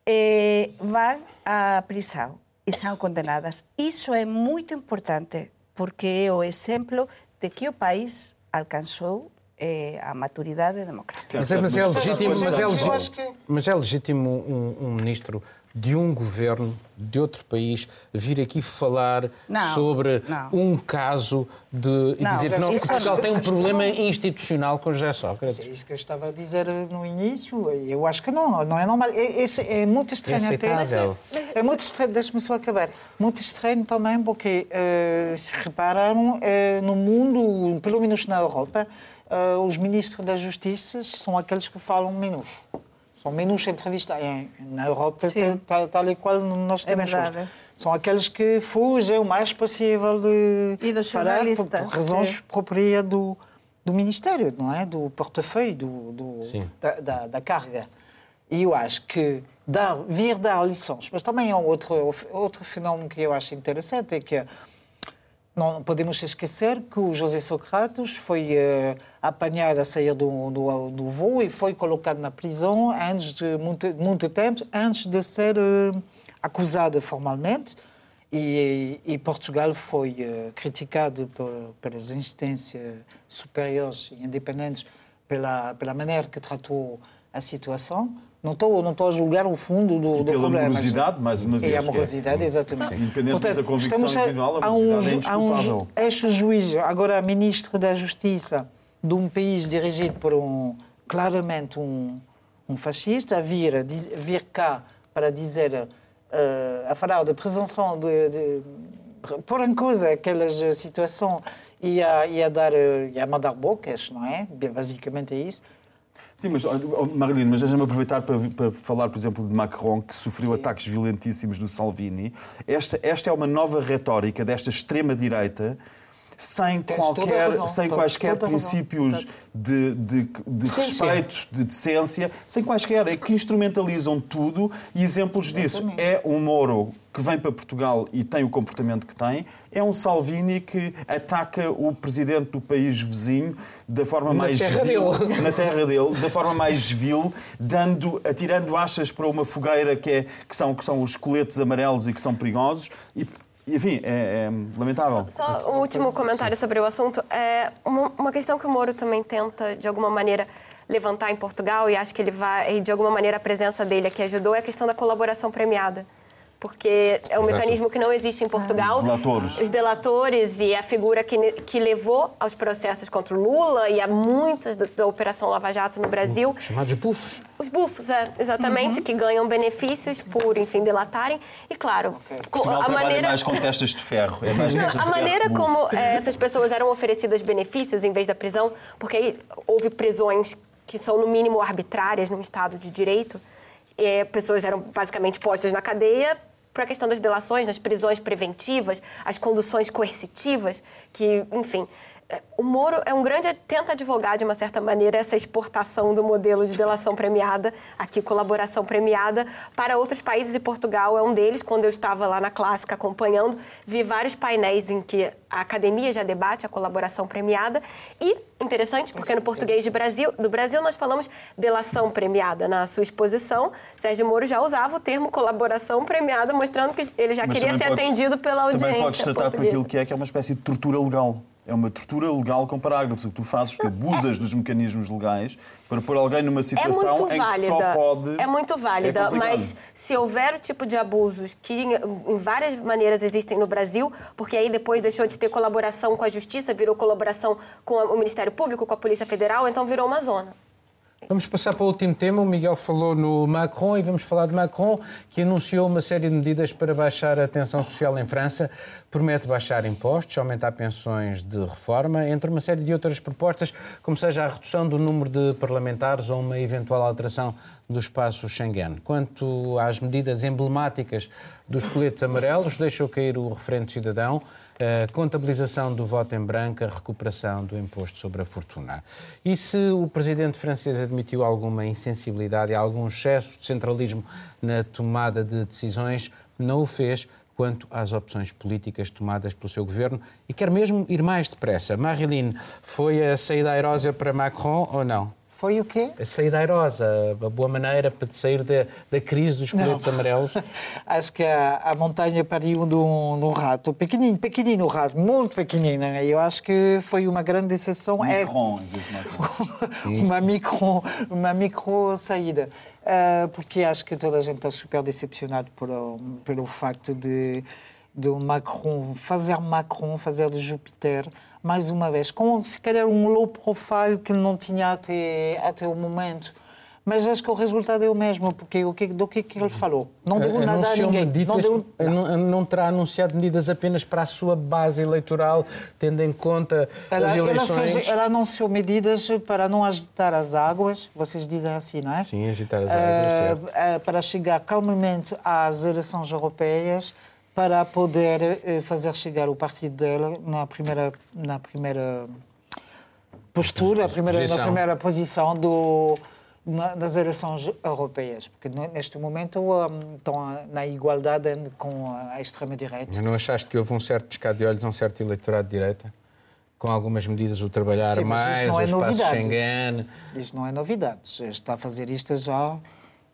Eh, van a prisão e são condenadas. Isso é muito importante, porque é o exemplo de que o país alcançou eh, a maturidade democrática. Mas é, mas é legítimo, mas é legítimo, mas é legítimo um, um ministro de um governo de outro país vir aqui falar não, sobre não. um caso de, e Não, dizer que não, isso Portugal tem um problema institucional com José Sócrates. É isso que eu estava a dizer no início. Eu acho que não, não é normal. É, é, é muito estranho É até. É muito estranho, deixa-me só acabar. Muito estranho também porque, eh, se repararam, eh, no mundo, pelo menos na Europa, eh, os ministros da Justiça são aqueles que falam menos. São menos entrevistados. Em- Na Europa, Sim. tal, e qual nós É temos hoje. São aqueles que fugem o mais possível de E dos falar por, por razões sim. próprias do, do Ministério, não é? Do portafeuille, do, do- da, da, da carga. E eu acho que dar, vir dar lições, mas também há um outro, outro fenómeno que eu acho interessante, é que não podemos esquecer que o José Sócrates foi eh, apanhado a sair do, do, do voo e foi colocado na prisão antes de muito, muito tempo, antes de ser eh, acusado formalmente. E, e Portugal foi eh, criticado por, pelas instâncias superiores e independentes pela, pela maneira que tratou a situação. Não estou, não estou a julgar o fundo do, E do pela problema. mas- morosidade, mais uma E vez, a que é. morosidade, exatamente. Sim, independentemente da convicção a- individual, a há um, morosidade é um indesculpável. ju- ex-juiz, agora ministro da Justiça de um país dirigido por um, claramente um, um fascista, a vir, vir cá para dizer, eh, a falar de presunção de, de, pôr em causa aquela situação e a, e a dar, e a mandar bocas, não é? Basicamente é isso. Sim, mas, Marilene, mas deixa-me aproveitar para, para falar, por exemplo, de Macron, que sofreu ataques violentíssimos do Salvini. Esta, esta é uma nova retórica desta extrema-direita, sem, Tens qualquer, razão, sem toda- quaisquer toda princípios Exato. de, de, de respeito, de decência, sem quaisquer. É que instrumentalizam tudo e exemplos disso. É um Moro que vem para Portugal e tem o comportamento que tem, é um Salvini que ataca o presidente do país vizinho da forma Na mais terra vil, dele. na terra dele, da forma mais vil, dando, atirando achas para uma fogueira que, é, que, são, que são os coletes amarelos e que são perigosos. E, enfim, é, é lamentável. Só um último comentário sobre o assunto. É uma, uma questão que o Moro também tenta, de alguma maneira, levantar em Portugal, e acho que ele vai, e de alguma maneira a presença dele aqui ajudou, é a questão da colaboração premiada. Porque é um Exato. mecanismo que não existe em Portugal. Os delatores. Os delatores e a figura que, que levou aos processos contra o Lula e a muitos da, da Operação Lava Jato no Brasil. Chamados bufos. Os bufos, é, exatamente, que ganham benefícios por, enfim, delatarem. E, claro, Portugal a maneira... mais com testas de ferro. É mais testas A de maneira ferro. como eh, essas pessoas eram oferecidas benefícios em vez da prisão, porque aí houve prisões que são, no mínimo, arbitrárias num Estado de Direito. Eh, pessoas eram basicamente postas na cadeia para a questão das delações, nas prisões preventivas, as conduções coercitivas, que, enfim. O Moro é um grande. tenta advogar, de uma certa maneira, essa exportação do modelo de delação premiada, aqui colaboração premiada, para outros países e Portugal é um deles. Quando eu estava lá na clássica acompanhando, vi vários painéis em que a academia já debate a colaboração premiada. E, interessante, porque no português de Brasil, do Brasil nós falamos delação premiada. Na sua exposição, Sérgio Moro já usava o termo colaboração premiada, mostrando que ele já Mas queria ser podes- atendido pela audiência Também podes tratar por aquilo que é, que é uma espécie de tortura legal. É uma tortura legal com parágrafos. O que tu fazes, que abusas dos mecanismos legais para pôr alguém numa É situação muito em que só pode. É muito válida, É mas se houver o tipo de abusos que em, várias maneiras existem no Brasil, porque aí depois deixou de ter colaboração com a justiça, virou colaboração com o Ministério Público, com a Polícia Federal, então virou uma zona. Vamos passar para o último tema. O Miguel falou no Macron e vamos falar de Macron, que anunciou uma série de medidas para baixar a tensão social em França. Promete baixar impostos, aumentar pensões de reforma, entre uma série de outras propostas, como seja a redução do número de parlamentares ou uma eventual alteração do espaço Schengen. Quanto às medidas emblemáticas dos coletes amarelos, deixou cair o referente cidadão. A contabilização do voto em branco, a recuperação do imposto sobre a fortuna. E se o presidente francês admitiu alguma insensibilidade e algum excesso de centralismo na tomada de decisões, não o fez quanto às opções políticas tomadas pelo seu governo e quer mesmo ir mais depressa. Marilyn, foi a saída airosa para Macron ou não? Foi o quê? A saída airosa, a boa maneira para sair da, da crise dos coletes amarelos. [laughs] Acho que a, a montanha pariu de um, de um, rato, pequenino, pequenino o rato, muito pequenino. Né? Eu acho que foi uma grande exceção. Micron, é... [laughs] uma micro, uma micro saída. Uh, porque acho que toda a gente está super decepcionado por, pelo facto de, de Macron fazer Macron, fazer de Júpiter, mais uma vez, com se calhar um low profile que não tinha até, até o momento. Mas acho que o resultado é o mesmo, porque o que, do que, que ele falou? Não deu nada a ninguém. Medidas, não, deu... não, não, terá anunciado medidas apenas para a sua base eleitoral, tendo em conta ela, as eleições? Ela, fez, ela, anunciou medidas para não agitar as águas, vocês dizem assim, não é? Sim, agitar as águas, uh, uh, Para chegar calmamente às eleições europeias, para poder uh, fazer chegar o partido dela na primeira, na primeira postura, primeira, na primeira posição do nas eleições europeias, porque neste momento um, estão na igualdade com a extrema-direita. Mas não achaste que houve um certo pescado de olhos a um certo eleitorado de direita? Com algumas medidas, o trabalhar Sim, mais, não o é espaço Schengen... Isto não é novidade. Está a fazer isto já,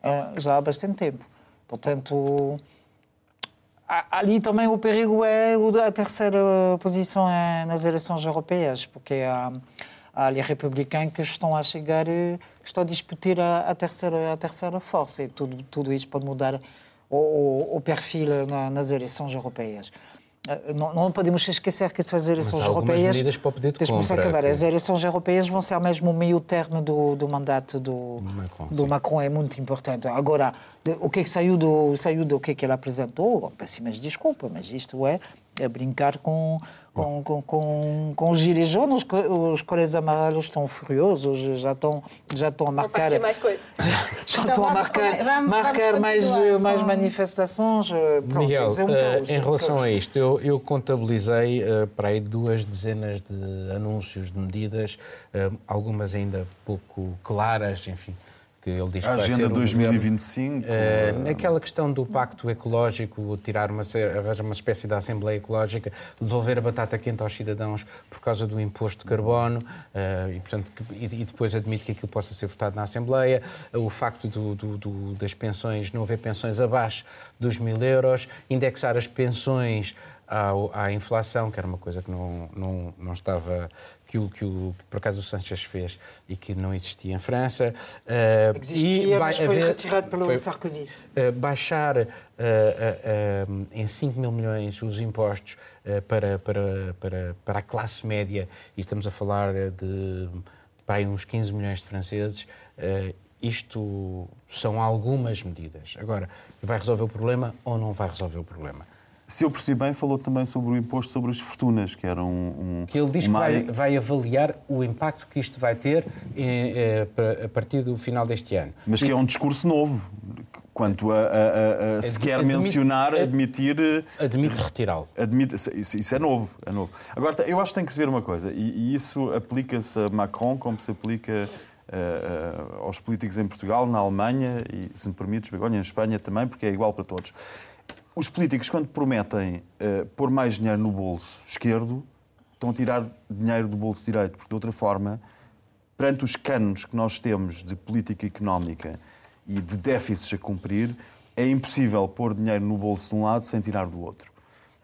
eh, já há bastante tempo. Portanto, ali também o perigo é a terceira posição é nas eleições europeias, porque há, há ali republicanos que estão a chegar estão a discutir a, terceira, a terceira força e tudo, tudo isso pode mudar o, o perfil na, nas eleições europeias. Eh, não, não, podemos esquecer que essas eleições europeias. medidas para o pedido de compra, acabar. Que... As eleições europeias vão ser mesmo o meio termo do, do mandato do Macron. Do Macron é muito importante. Agora, de, o que é que saiu do, saiu do que é que ele apresentou? Peço mas desculpa, mas isto é, é brincar com com, com, com, com os girijones, os, os cores amarelos estão furiosos, já estão, já estão a marcar. mais coisas. [laughs] Já, então estão a marcar, vamos, marcar vamos mais, mais manifestações. Eh, pronto, Miguel, um uh, em relação a isto, eu, eu contabilizei uh, para aí duas dezenas de anúncios de medidas, uh, algumas ainda pouco claras, enfim que ele diz que a Agenda 2025. Uh, naquela questão do pacto ecológico, tirar uma, uma espécie de Assembleia Ecológica, devolver a batata quente aos cidadãos por causa do imposto de carbono, uh, e, portanto, que, e, e, depois admite que aquilo possa ser votado na Assembleia, uh, o facto do, do, do, das pensões, não haver pensões abaixo dos mil euros, indexar as pensões à, à, inflação, que era uma coisa que não, não, não estava que o que, o, que por acaso o Sanchez fez e que não existia em França. Uh, existia, e mas foi haver, retirado pelo foi, Sarkozy. Uh, baixar uh, em 5 mil milhões os impostos para, para, para, para a classe média, e estamos a falar de para uns 15 milhões de franceses, isto são algumas medidas. Agora, vai resolver o problema ou não vai resolver o problema? Se eu percebi bem, falou também sobre o imposto sobre as fortunas, que era um. um que ele diz uma... que vai, vai, avaliar o impacto que isto vai ter eh, eh, a partir do final deste ano. Mas que e... é um discurso novo, quanto a, a, a, a se quer admite, mencionar, admitir. Eh, admite retirá-lo. Admite, isso, isso, é novo, é novo. Agora, eu acho que tem que se ver uma coisa, e, e isso aplica-se a Macron como se aplica. Uh, uh, aos políticos em Portugal, na Alemanha e, se me permites, Begonha, em Espanha também, porque é igual para todos os políticos, quando prometem uh, pôr mais dinheiro no bolso esquerdo, estão a tirar dinheiro do bolso direito, porque de outra forma, perante os canos que nós temos de política económica e de déficits a cumprir, é impossível pôr dinheiro no bolso de um lado sem tirar do outro.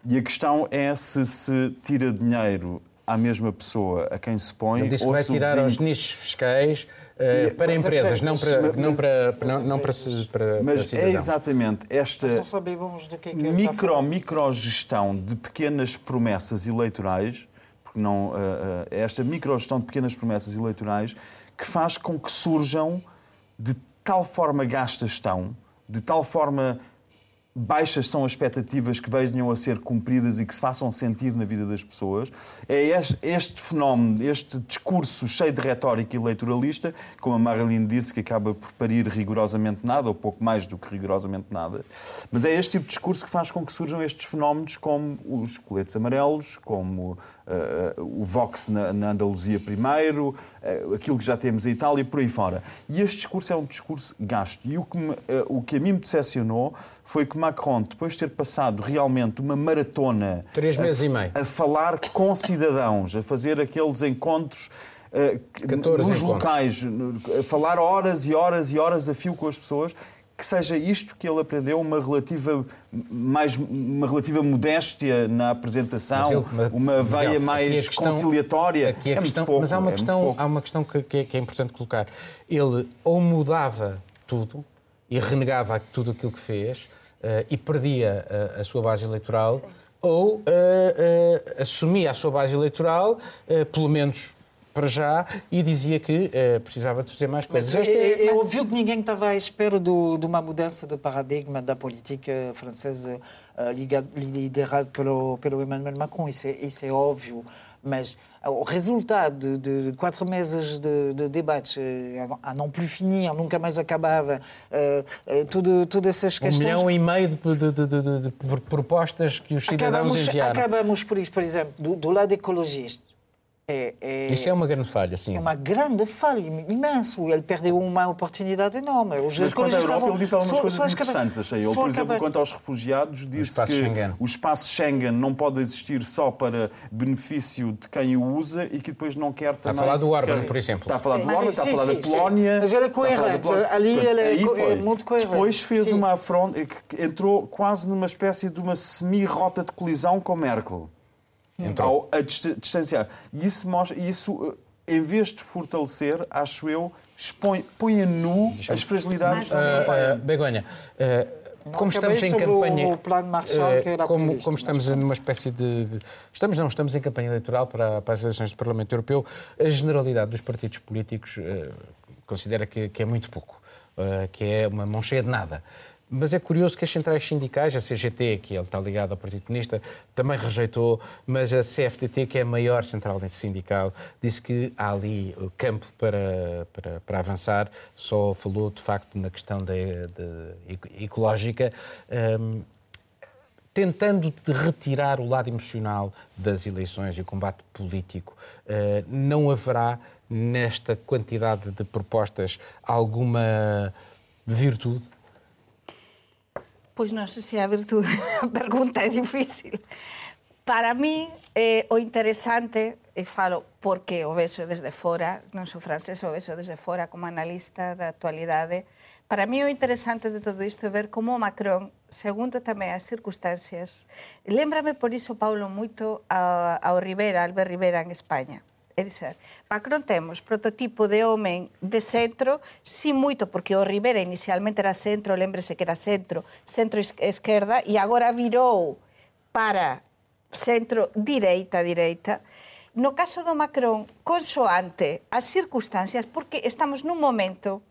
E a questão é se se tira dinheiro à mesma pessoa a quem se põe. Ele disse que vai tirar vizinho... aos nichos fiscais uh, para empresas, não para, mas, não para, não, não para, para Mas para é exatamente esta que é que micro, microgestão de pequenas promessas eleitorais, porque não, uh, uh, esta microgestão de pequenas promessas eleitorais que faz com que surjam de tal forma gastas estão, de tal forma baixas são as expectativas que venham a ser cumpridas e que se façam sentir na vida das pessoas. É este fenómeno, este discurso cheio de retórica eleitoralista, como a Marilyn disse, que acaba por parir rigorosamente nada, ou pouco mais do que rigorosamente nada. Mas é este tipo de discurso que faz com que surjam estes fenómenos como os coletes amarelos, como uh, o Vox na, na, Andaluzia primeiro, uh, aquilo que já temos em Itália e por aí fora. E este discurso é um discurso gasto. E o que, me, uh, o que a mim me decepcionou foi que Macron, depois de ter passado realmente uma maratona Três meses a, e meio. a falar com cidadãos, a fazer aqueles encontros uh, nos locais, a falar horas e horas e horas a fio com as pessoas, que seja isto que ele aprendeu, uma relativa, mais, uma relativa modéstia na apresentação, ele, mas, uma veia mais questão, conciliatória. Aqui a é questão, pouco, mas há uma, é questão, há uma questão que, que, é, que é importante colocar. Ele ou mudava tudo e renegava tudo aquilo que fez e perdia uh, a sua base eleitoral, Sim. ou uh, assumia a sua base eleitoral, pelo menos para já e dizia que uh, precisava de fazer mais coisas. Mas, é, é, óbvio que ninguém estava à espera do, de uma mudança de paradigma da política francesa uh, liderada pelo, pelo Emmanuel Macron, isso é, isso é óbvio, mas o resultado de, de quatro meses de, de debates a não plus finir, nunca mais acabava, uh, tudo, todas essas questões... Um milhão e meio de, de, de propostas que os cidadãos acabamos, enviaram. Acabamos por isso, por exemplo, do, do lado ecologista é, é, Isso é uma grande falha, sim. É uma grande falha, imenso. Ele perdeu uma oportunidade enorme. Os Mas quanto à Europa, estavam... ele disse algumas coisas interessantes, achei. Ele, por exemplo, quanto aos refugiados, disse o que Schengen. o espaço Schengen não pode existir só para benefício de quem o usa e que depois não quer também... Está a falar do Orban, por exemplo. Está a falar do Orban, está a falar da Polónia... Mas ele é coerente. Ali ele é, é muito coerente. Depois fez sim. uma afronta... Entrou quase numa espécie de uma semi-rota de colisão com Merkel. Entrou. Ao a distanciar. E isso, mostra, isso, eh, em vez de fortalecer, acho eu, expõe, põe a nu as fragilidades. Uh, uh, Begonha, uh, como estamos em campanha. Uh, como, como estamos numa espécie de. Estamos, não, estamos em campanha eleitoral para, para as eleições do Parlamento Europeu, a generalidade dos partidos políticos uh, considera que, que, é muito pouco, uh, que é uma mão cheia de nada. Mas é curioso que as centrais sindicais, a CGT, que ele está ligado ao Partido Comunista, também rejeitou, mas a CFDT, que é a maior central sindical, disse que há ali campo para, para, para avançar, só falou de facto na questão de, de ecológica. Um, tentando retirar o lado emocional das eleições e o combate político, uh, não haverá nesta quantidade de propostas alguma virtude? Pois non sei se é a virtude, a pergunta é difícil. Para mí, eh, o interesante, e falo porque o vexo desde fora, non sou francés, o vexo desde fora como analista da actualidade, para mí o interesante de todo isto é ver como Macron, segundo tamén as circunstancias, lembrame por iso, Paulo, moito ao Rivera, Albert Rivera en España. É dizer, Macron temos prototipo de homem de centro, si moito, porque o Rivera inicialmente era centro, lembrese que era centro, centro-esquerda, e agora virou para centro-direita-direita. No caso do Macron, consoante as circunstancias, porque estamos nun momento,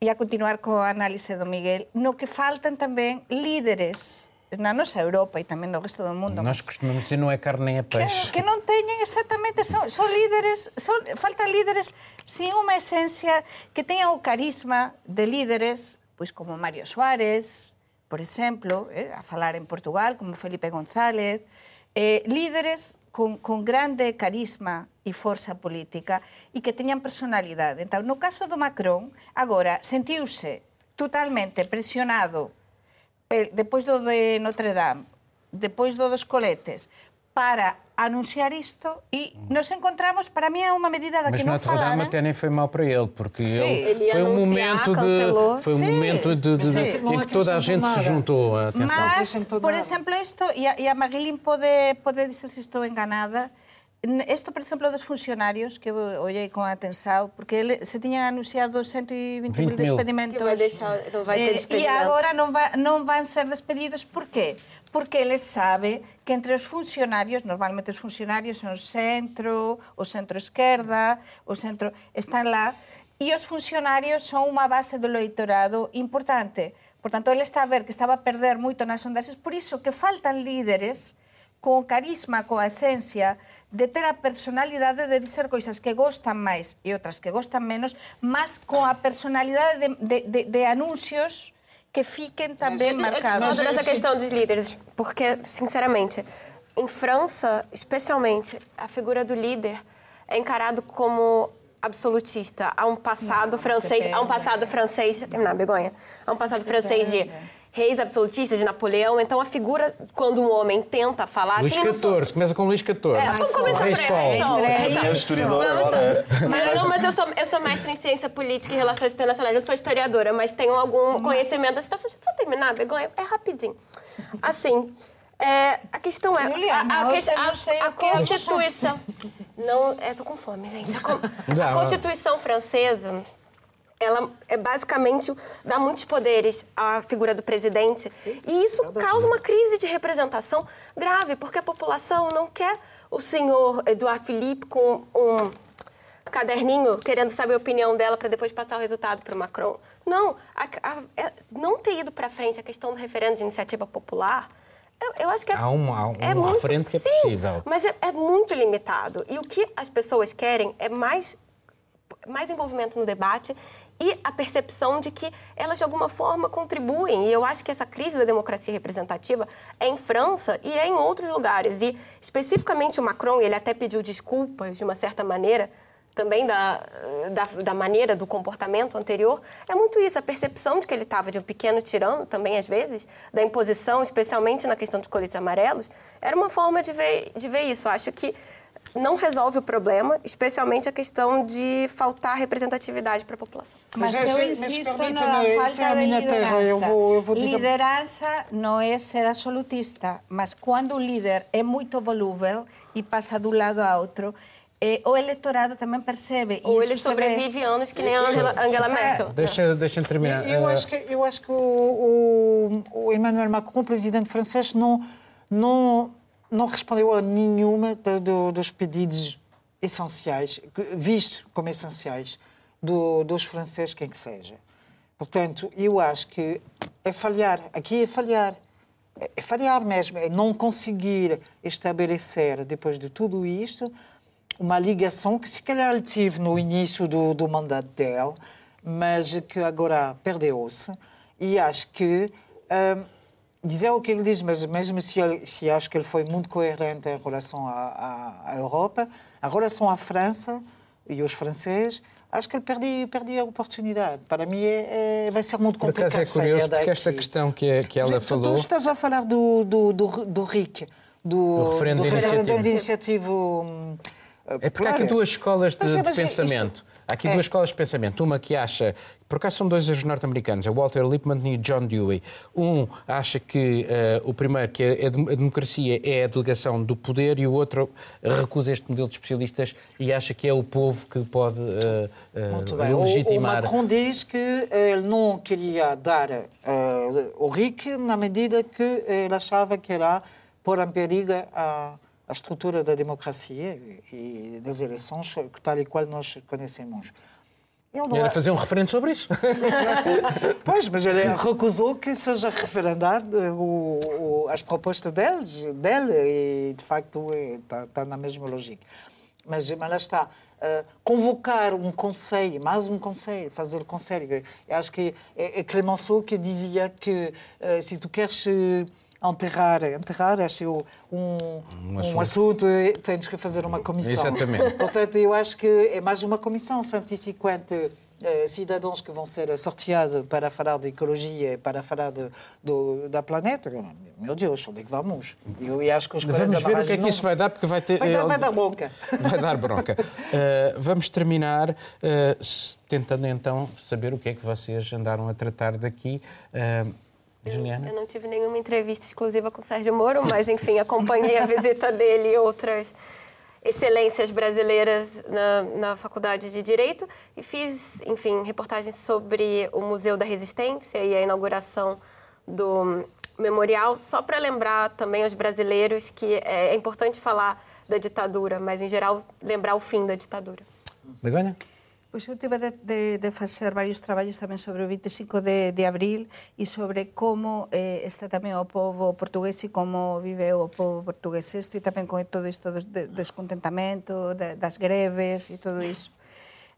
e a continuar co análise do Miguel, no que faltan tamén líderes na nosa Europa e tamén no resto do mundo. Nós costumamos dizer non é carne nem é peixe. Que, que non teñen exactamente, son, son líderes, son, faltan líderes sin unha esencia que teña o carisma de líderes, pois como Mario Suárez, por exemplo, eh, a falar en Portugal, como Felipe González, eh, líderes con, con grande carisma e forza política e que teñan personalidade. Entón, no caso do Macron, agora sentiuse totalmente presionado depois do de Notre Dame, depois do dos coletes, para anunciar isto e nos encontramos, para mim é uma medida da Mas que não Notre Dame até nem foi mal para ele, porque Sim, ele, ele foi um momento de foi um Sim. momento de, de, de em que toda a gente se juntou a atenção. Mas, por exemplo, isto, e a, e a Marilyn pode, pode dizer se estou enganada, Isto, por exemplo, dos funcionarios, que olhei com atenção, porque ele, se tinham anunciado 120 mil despedimentos. Que vai deixar, não vai ter despedimento. E agora não, vai, não vão ser despedidos. Por quê? Porque ele sabe que entre os funcionários, normalmente os funcionários são o centro, o centro-esquerda, o centro... estão lá, e os funcionários são uma base do eleitorado importante Por tanto, ele está a ver que estaba a perder moito nas sondaxes, por iso que faltan líderes con carisma, con a esencia, de ter a personalidade de dizer coisas que gostan máis e outras que gostan menos, mas con a personalidade de, de, de, de anuncios que fiquem também mas, marcados. Mas essa questão dos líderes, porque, sinceramente, em França, especialmente, a figura do líder é encarado como absolutista. Há um passado não, francês, há um passado francês, terminar, Begonha. Há um passado francês de reis absolutistas de Napoleão. Então, a figura, quando um homem tenta falar... Luís XIV, sou... começa com Luís XIV. É, vamos começar Rei Sol. É, é historiador agora. Mas, não, mas eu sou, eu sou mestre em ciência política e relações internacionais. Eu sou historiadora, mas tenho algum conhecimento. Você só terminar, Begonha? É rapidinho. Assim... É, a questão é. Juliana, a, a, a, a Constituição. Não, é, tô com fome, gente. A, Constituição francesa ela é basicamente dá muitos poderes à figura do presidente e isso causa uma crise de representação grave porque a população não quer o senhor Eduardo Philippe com um caderninho querendo saber a opinião dela para depois passar o resultado para o Macron. Não, a, a, é, não ter ido para frente a questão do referendo de iniciativa popular eu, eu acho que é, há um, há um é muito, frente que é sim, possível. Mas é, é, muito limitado. E o que as pessoas querem é mais, mais envolvimento no debate e a percepção de que elas, de alguma forma, contribuem. E eu acho que essa crise da democracia representativa é em França e é em outros lugares. E, especificamente, o Macron, ele até pediu desculpas, de uma certa maneira, também da, da, da, maneira do comportamento anterior, é muito isso, a percepção de que ele estava de um pequeno tirano, também às vezes, da imposição, especialmente na questão dos coletes amarelos, era uma forma de ver, de ver isso. Acho que não resolve o problema, especialmente a questão de faltar representatividade para a população. Mas, mas eu insisto na falta é de liderança. Eu vou, eu vou dizer... Liderança não é ser absolutista, mas quando o líder é muito volúvel e passa de um lado a outro, eh, o eleitorado também percebe. Ou ele sobrevive vê... anos que nem a Angela, Angela Merkel. Deixa, deixa terminar. Eu, eu, acho que, eu acho que o, o, o Emmanuel Macron, presidente francês, não, não não respondeu a nenhuma do, dos pedidos essenciais, vistos como essenciais, do, dos franceses, quem que seja. Portanto, eu acho que é falhar. Aqui é falhar. É falhar mesmo. É não conseguir estabelecer, depois de tudo isto, uma ligação que se calhar ele tive no início do, do mandato dele, mas que agora perdeu-se. E acho que. Hum, dizer o que ele diz, mas mesmo se, ele, se acho que ele foi muito coerente em relação à, Europa, em relação à França e os franceses, acho que ele perdeu, perdeu a oportunidade. Para mim é, é, vai ser muito complicado. Por acaso é curioso, porque esta questão que, é, que ela tu, falou... Tu estás a falar do, do, do, do RIC, do, do referendo do, de iniciativa. Hum, é porque há aqui duas escolas de, mas, mas de pensamento. Isto, Há aqui é. duas escolas de pensamento. Uma que acha, por acaso são dois norte-americanos, é Walter Lippmann e John Dewey. Um acha que uh, o primeiro, que a, democracia é a delegação do poder, e o outro recusa este modelo de especialistas e acha que é o povo que pode uh, uh, legitimar. O, o Macron diz que ele não queria dar o RIC na medida que ele achava que era pôr em perigo a a estrutura da democracia e das eleições tal e qual nós conhecemos. Ele Era fazer um referendo sobre isso? [laughs] pois, mas ele recusou que seja referendado o, o, as propostas deles, dele e, de facto, está, está na mesma lógica. Mas, mas lá está. Uh, convocar um conselho, mais um conselho, fazer conselho. Eu acho que é, é Clemenceau que dizia que uh, se tu queres... Uh, enterrar, enterrar acho eu, um, um, assunto. um assunto, tens que fazer uma comissão. Exatamente. [laughs] Portanto, eu acho que é mais uma comissão, 150 eh, cidadãos que vão ser sorteados para falar de ecologia, para falar de, do, da planeta. Meu Deus, onde é que vamos? Eu, eu acho que os Vamos ver o que é que isso vai dar, porque vai ter... Vai dar, vai dar bronca. [laughs] Vai dar bronca. Uh, vamos terminar uh, tentando então saber o que é que vocês andaram a tratar daqui. Uh, Juliana? Eu não tive nenhuma entrevista exclusiva com o Sérgio Moro, mas, enfim, acompanhei a visita dele e outras excelências brasileiras na, na Faculdade de Direito e fiz, enfim, reportagens sobre o Museu da Resistência e a inauguração do memorial, só para lembrar também aos brasileiros que é importante falar da ditadura, mas, em geral, lembrar o fim da ditadura. Begonha? Pois eu tive de, de, de facer varios traballos tamén sobre o 25 de, de abril e sobre como eh, está tamén o povo portugués e como vive o povo portugués isto e tamén con todo isto do de, descontentamento, de, das greves e todo iso.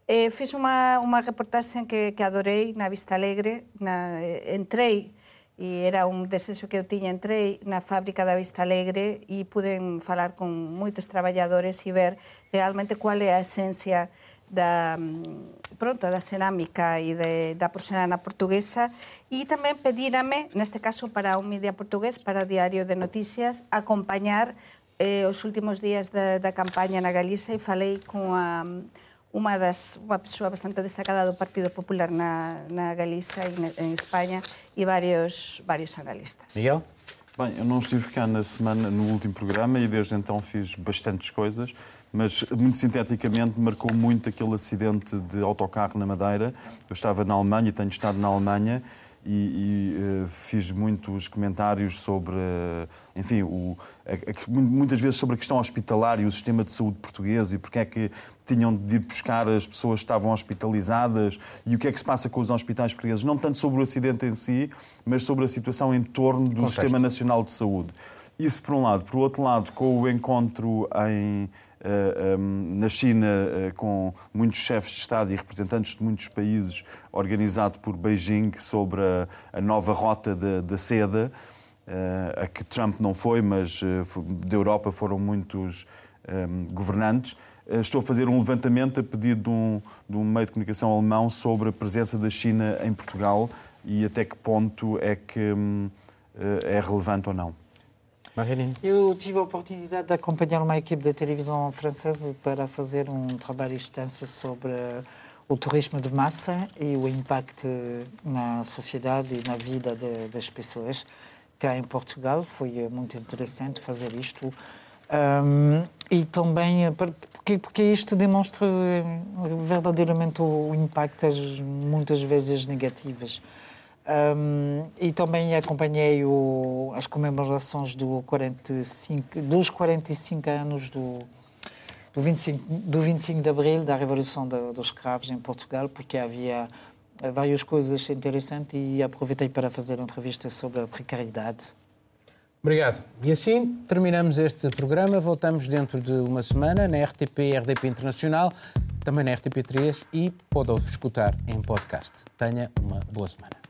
Eh, fiz unha, unha reportaxe que, que adorei na Vista Alegre, na, eh, entrei e era un desexo que eu tiña, entrei na fábrica da Vista Alegre e pude falar con moitos traballadores e ver realmente cual é a esencia da, mm, pronto, da cerámica e de, da porcelana portuguesa e tamén pedírame, neste caso para un media portugués, para Diario de Noticias, acompañar eh, os últimos días da, da campaña na Galiza e falei con a, mm, unha das unha persoa bastante destacada do Partido Popular na, na Galiza e na, en España e varios, varios analistas. Miguel? Bem, eu não estive cá na semana, no último programa, e desde então fiz bastantes coisas. Mas muito sinteticamente marcou muito aquele acidente de autocarro na Madeira. Eu estava na Alemanha, tenho estado na Alemanha e, e uh, fiz muitos comentários sobre, uh, enfim, o, a, a, muitas vezes sobre a questão hospitalar e o sistema de saúde português e porque é que tinham de ir buscar as pessoas que estavam hospitalizadas e o que é que se passa com os hospitais portugueses, não tanto sobre o acidente em si, mas sobre a situação em torno do Contexto. Sistema Nacional de Saúde. Isso por um lado. Por outro lado, com o encontro em na China, eh, com muitos chefes de Estado e representantes de muitos países, organizado por Beijing sobre a, nova rota da, seda, eh, a que Trump não foi, mas da Europa foram muitos ehm, governantes. Estou a fazer um levantamento a pedido de um, de um meio de comunicação alemão sobre a presença da China em Portugal e até que ponto é que hum, é relevante ou não. Marilene. Eu tive a oportunidade de acompanhar uma equipe de televisão francesa para fazer um trabalho extenso sobre o turismo de massa e o impacto na sociedade e na vida de, das pessoas cá em Portugal. Foi muito interessante fazer isto. Um, e também porque, porque isto demonstra verdadeiramente o impacto, muitas vezes negativas um, e também acompanhei o, as comemorações do 45, dos 45 anos do, do, 25, do 25 de Abril, da Revolução de, dos Escravos em Portugal, porque havia várias coisas interessantes e aproveitei para fazer uma entrevista sobre a precariedade. Obrigado. E assim terminamos este programa. Voltamos dentro de uma semana na RTP RDP Internacional, também na RTP3 e pode escutar em podcast. Tenha uma boa semana.